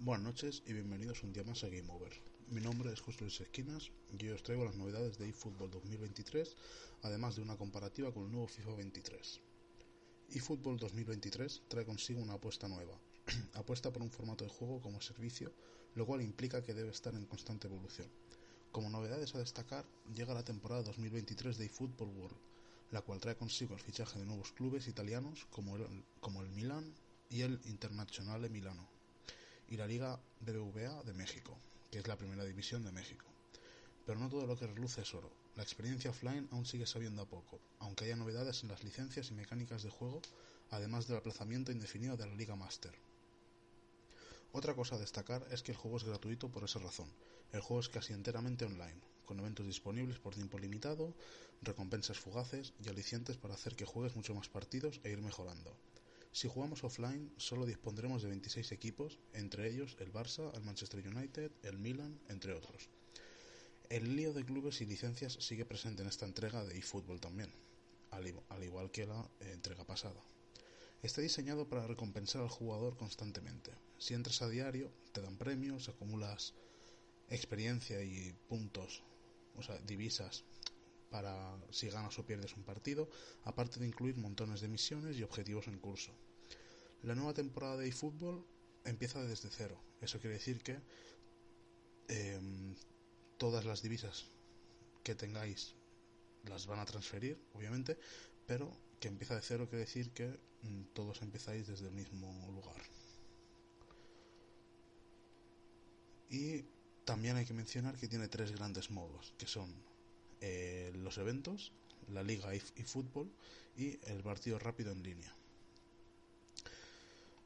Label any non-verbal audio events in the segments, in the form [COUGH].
Buenas noches y bienvenidos un día más a Game Over. Mi nombre es José Luis Esquinas y hoy os traigo las novedades de eFootball 2023, además de una comparativa con el nuevo FIFA 23. eFootball 2023 trae consigo una apuesta nueva, [CLEARS THROAT] apuesta por un formato de juego como servicio, lo cual implica que debe estar en constante evolución. Como novedades a destacar, llega la temporada 2023 de eFootball World, la cual trae consigo el fichaje de nuevos clubes italianos como el, como el Milan y el Internazionale Milano y la Liga BBVA de México, que es la primera división de México. Pero no todo lo que reluce es oro. La experiencia offline aún sigue sabiendo a poco, aunque haya novedades en las licencias y mecánicas de juego, además del aplazamiento indefinido de la Liga Master. Otra cosa a destacar es que el juego es gratuito por esa razón. El juego es casi enteramente online, con eventos disponibles por tiempo limitado, recompensas fugaces y alicientes para hacer que juegues mucho más partidos e ir mejorando. Si jugamos offline, solo dispondremos de 26 equipos, entre ellos el Barça, el Manchester United, el Milan, entre otros. El lío de clubes y licencias sigue presente en esta entrega de eFootball también, al igual que la entrega pasada. Está diseñado para recompensar al jugador constantemente. Si entras a diario, te dan premios, acumulas experiencia y puntos, o sea, divisas para si ganas o pierdes un partido, aparte de incluir montones de misiones y objetivos en curso. La nueva temporada de eFootball empieza desde cero. Eso quiere decir que em, todas las divisas que tengáis las van a transferir, obviamente, pero que empieza de cero quiere decir que mm, todos empezáis desde el mismo lugar. Y también hay que mencionar que tiene tres grandes modos, que son eh, los eventos, la liga y, fútbol y el partido rápido en línea.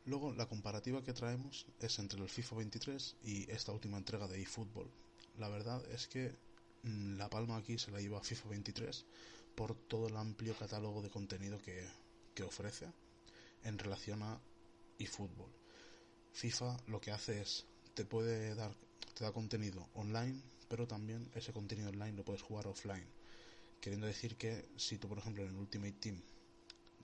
Luego la comparativa que traemos es entre el FIFA 23 y esta última entrega de eFootball. La verdad es que mm, la palma aquí se la lleva FIFA 23 por todo el amplio catálogo de contenido que, que ofrece en relación a eFootball. FIFA lo que hace es te puede dar te da contenido online pero también ese contenido online lo puedes jugar offline. Queriendo decir que si tú, por ejemplo, en el Ultimate Team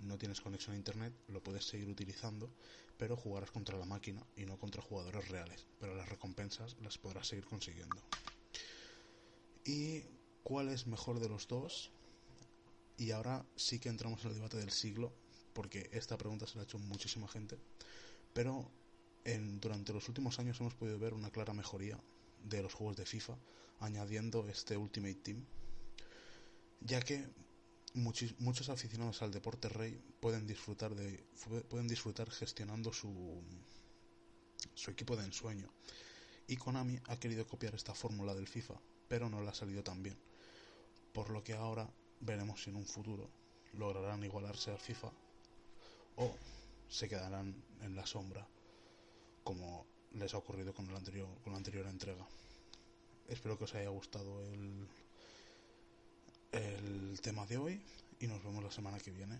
no tienes conexión a internet, lo puedes seguir utilizando, pero jugarás contra la máquina y no contra jugadores reales. Pero las recompensas las podrás seguir consiguiendo. ¿Y cuál es mejor de los dos? Y ahora sí que entramos en el debate del siglo, porque esta pregunta se la ha hecho muchísima gente. Pero en, durante los últimos años hemos podido ver una clara mejoría de los juegos de FIFA, añadiendo este Ultimate Team, ya que muchos, aficionados al deporte rey pueden disfrutar de pueden disfrutar gestionando su su equipo de ensueño. Y Konami ha querido copiar esta fórmula del FIFA, pero no le ha salido tan bien. Por lo que ahora veremos si en un futuro lograrán igualarse al FIFA o se quedarán en la sombra como les ha ocurrido con, el anterior, con la anterior entrega. Espero que os haya gustado el, el tema de hoy y nos vemos la semana que viene.